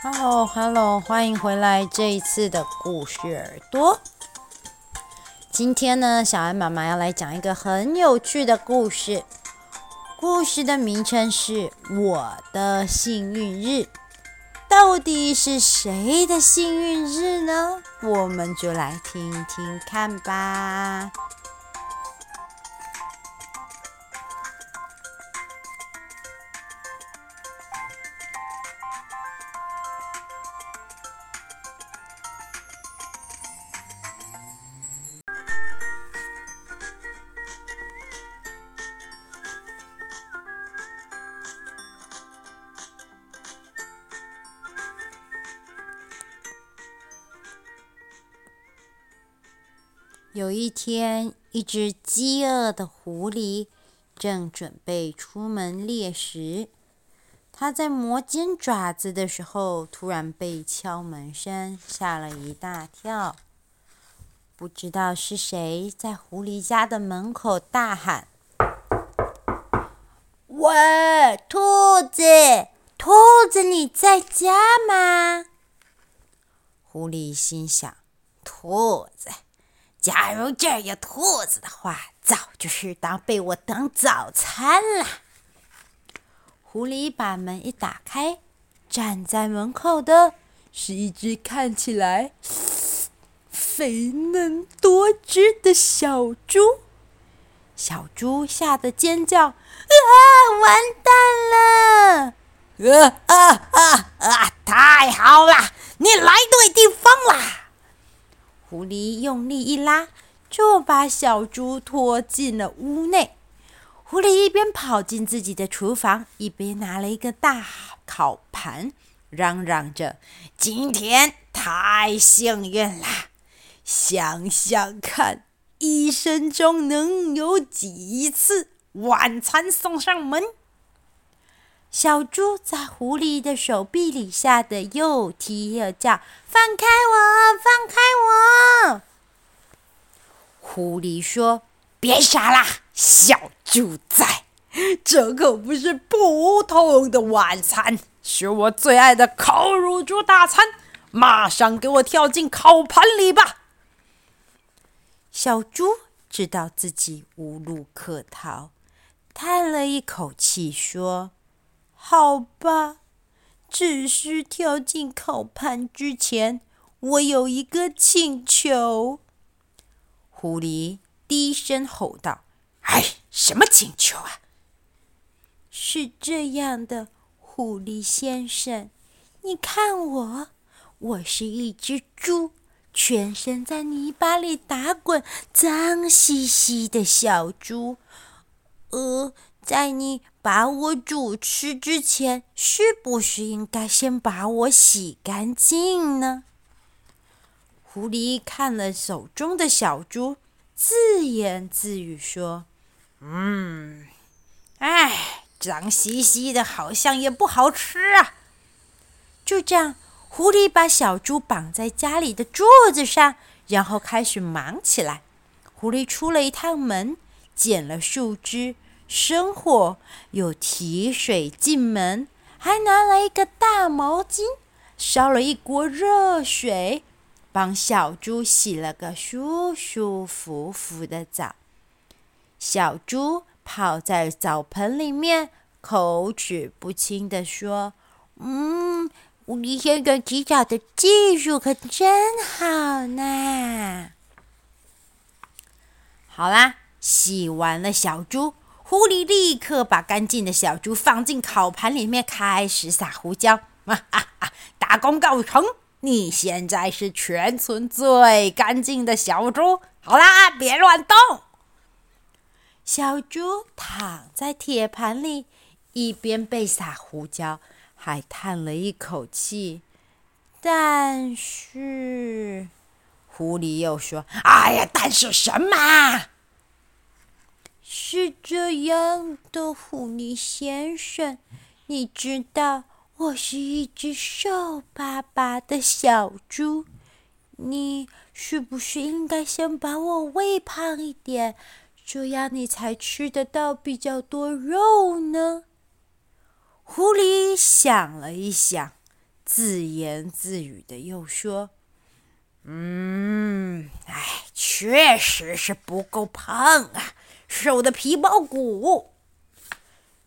Hello，Hello，欢迎回来这一次的故事耳朵。今天呢，小安妈妈要来讲一个很有趣的故事。故事的名称是《我的幸运日》。到底是谁的幸运日呢？我们就来听听看吧。有一天，一只饥饿的狐狸正准备出门猎食。它在磨尖爪子的时候，突然被敲门声吓了一大跳。不知道是谁在狐狸家的门口大喊：“喂，兔子，兔子，你在家吗？”狐狸心想：“兔子。”假如这儿有兔子的话，早就是当被我当早餐了。狐狸把门一打开，站在门口的是一只看起来肥嫩多汁的小猪。小猪吓得尖叫：“啊，完蛋了！啊啊啊啊！太好了，你来对地方了。”狐狸用力一拉，就把小猪拖进了屋内。狐狸一边跑进自己的厨房，一边拿了一个大烤盘，嚷嚷着：“今天太幸运了！想想看，一生中能有几次晚餐送上门？”小猪在狐狸的手臂里吓得又踢又叫：“放开我！放开我！”狐狸说：“别傻了，小猪仔，这可不是普通的晚餐，是我最爱的烤乳猪大餐，马上给我跳进烤盘里吧！”小猪知道自己无路可逃，叹了一口气说。好吧，只是跳进烤盘之前，我有一个请求。狐狸低声吼道：“哎，什么请求啊？”是这样的，狐狸先生，你看我，我是一只猪，全身在泥巴里打滚，脏兮兮的小猪。呃。在你把我煮吃之前，是不是应该先把我洗干净呢？狐狸看了手中的小猪，自言自语说：“嗯，哎，脏兮兮的，好像也不好吃啊。”就这样，狐狸把小猪绑在家里的桌子上，然后开始忙起来。狐狸出了一趟门，捡了树枝。生火，又提水进门，还拿来一个大毛巾，烧了一锅热水，帮小猪洗了个舒舒服服的澡。小猪泡在澡盆里面，口齿不清地说：“嗯，狐狸先生洗澡的技术可真好呢。”好啦，洗完了小猪。狐狸立刻把干净的小猪放进烤盘里面，开始撒胡椒。啊啊啊！大功告成，你现在是全村最干净的小猪。好啦，别乱动。小猪躺在铁盘里，一边被撒胡椒，还叹了一口气。但是，狐狸又说：“哎呀，但是什么？”是这样的，狐狸先生，你知道我是一只瘦巴巴的小猪，你是不是应该先把我喂胖一点，这样你才吃得到比较多肉呢？狐狸想了一想，自言自语的又说：“嗯，哎，确实是不够胖啊，瘦的皮包骨。”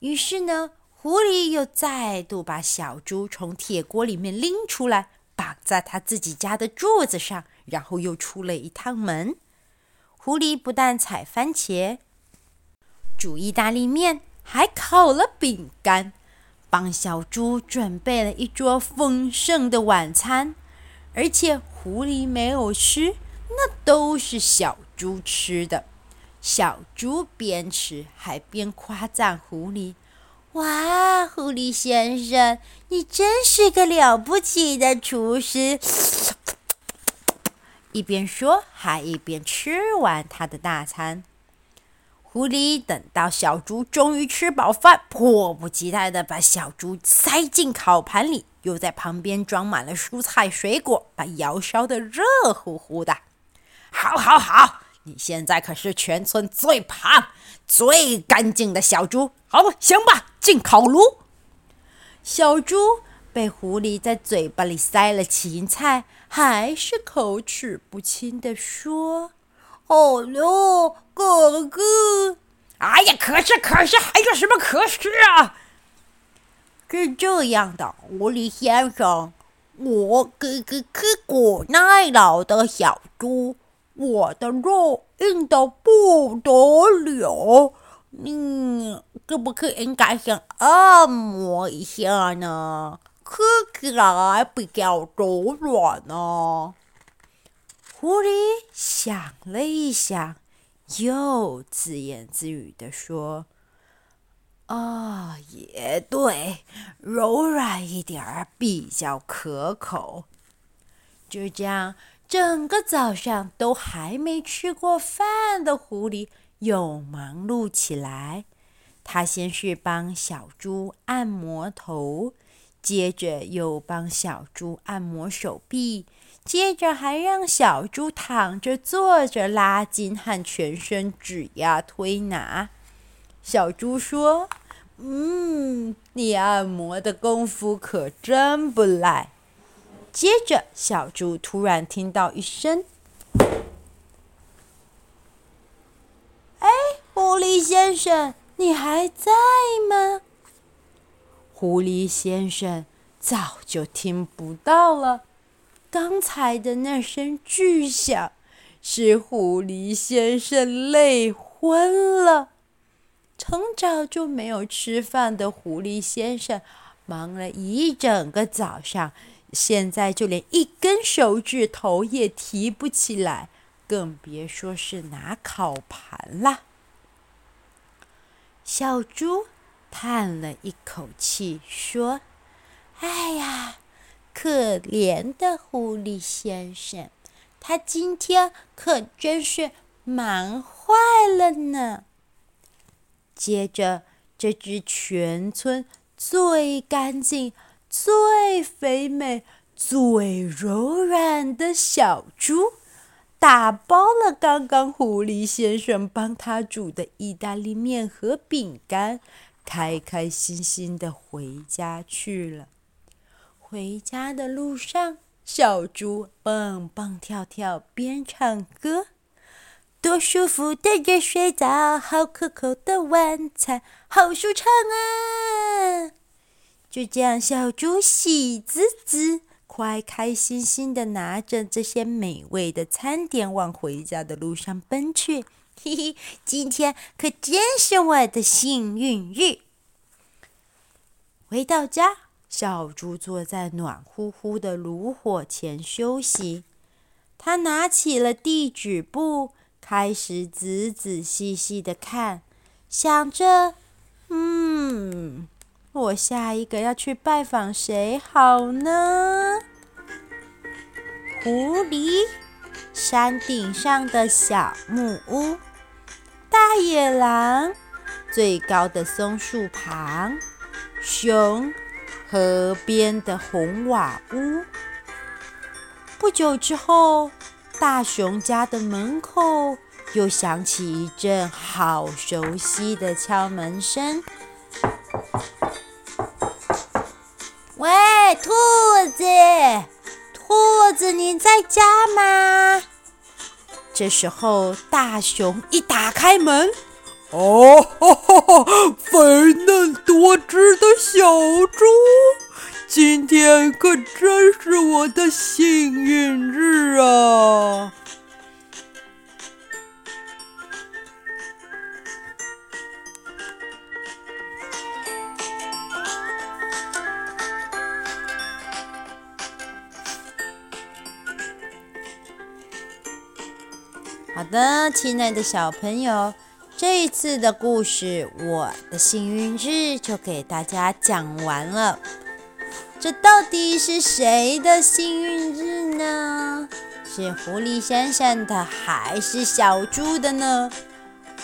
于是呢，狐狸又再度把小猪从铁锅里面拎出来，绑在他自己家的柱子上，然后又出了一趟门。狐狸不但采番茄、煮意大利面，还烤了饼干。帮小猪准备了一桌丰盛的晚餐，而且狐狸没有吃，那都是小猪吃的。小猪边吃还边夸赞狐狸：“哇，狐狸先生，你真是个了不起的厨师！” 一边说，还一边吃完他的大餐。狐狸等到小猪终于吃饱饭，迫不及待地把小猪塞进烤盘里，又在旁边装满了蔬菜水果，把窑烧得热乎乎的。好，好，好！你现在可是全村最胖、最干净的小猪。好吧，行吧，进烤炉。小猪被狐狸在嘴巴里塞了芹菜，还是口齿不清地说。哦哟，哥哥！哎呀，可是可是，还有什么可是啊？是这样的，狐狸先生，我个个刻苦耐劳的小猪，我的肉硬的不得了，你可不可以应该先按摩一下呢？刻起来比较柔软呢。狐狸想了一想，又自言自语地说：“啊、哦，也对，柔软一点儿比较可口。”就这样，整个早上都还没吃过饭的狐狸又忙碌起来。他先是帮小猪按摩头，接着又帮小猪按摩手臂。接着还让小猪躺着、坐着、拉筋和全身指压推拿。小猪说：“嗯，你按摩的功夫可真不赖。”接着，小猪突然听到一声：“哎，狐狸先生，你还在吗？”狐狸先生早就听不到了。刚才的那声巨响，使狐狸先生累昏了。从早就没有吃饭的狐狸先生，忙了一整个早上，现在就连一根手指头也提不起来，更别说是拿烤盘了。小猪叹了一口气，说：“哎呀！”可怜的狐狸先生，他今天可真是忙坏了呢。接着，这只全村最干净、最肥美、最柔软的小猪，打包了刚刚狐狸先生帮他煮的意大利面和饼干，开开心心的回家去了。回家的路上，小猪蹦蹦跳跳，边唱歌。多舒服的热水澡，好可口的晚餐，好舒畅啊！就这样，小猪喜滋滋、开开心心的拿着这些美味的餐点往回家的路上奔去。嘿嘿，今天可真是我的幸运日。回到家。小猪坐在暖乎乎的炉火前休息。他拿起了地址簿，开始仔仔细细的看，想着：“嗯，我下一个要去拜访谁好呢？”狐狸山顶上的小木屋，大野狼、最高的松树旁、熊、河边的红瓦屋。不久之后，大熊家的门口又响起一阵好熟悉的敲门声。喂，兔子，兔子，你在家吗？这时候，大熊一打开门，哦，哈哈，肥嫩多汁的小猪，今天可真是我的幸运日啊！好的，亲爱的小朋友，这一次的故事，我的幸运日就给大家讲完了。这到底是谁的幸运日呢？是狐狸先生的，还是小猪的呢？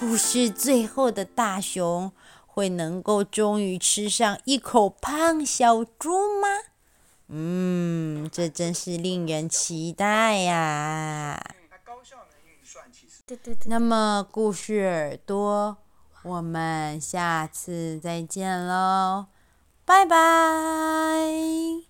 故事最后的大熊会能够终于吃上一口胖小猪吗？嗯，这真是令人期待呀！那么，故事耳朵，我们下次再见喽，拜拜。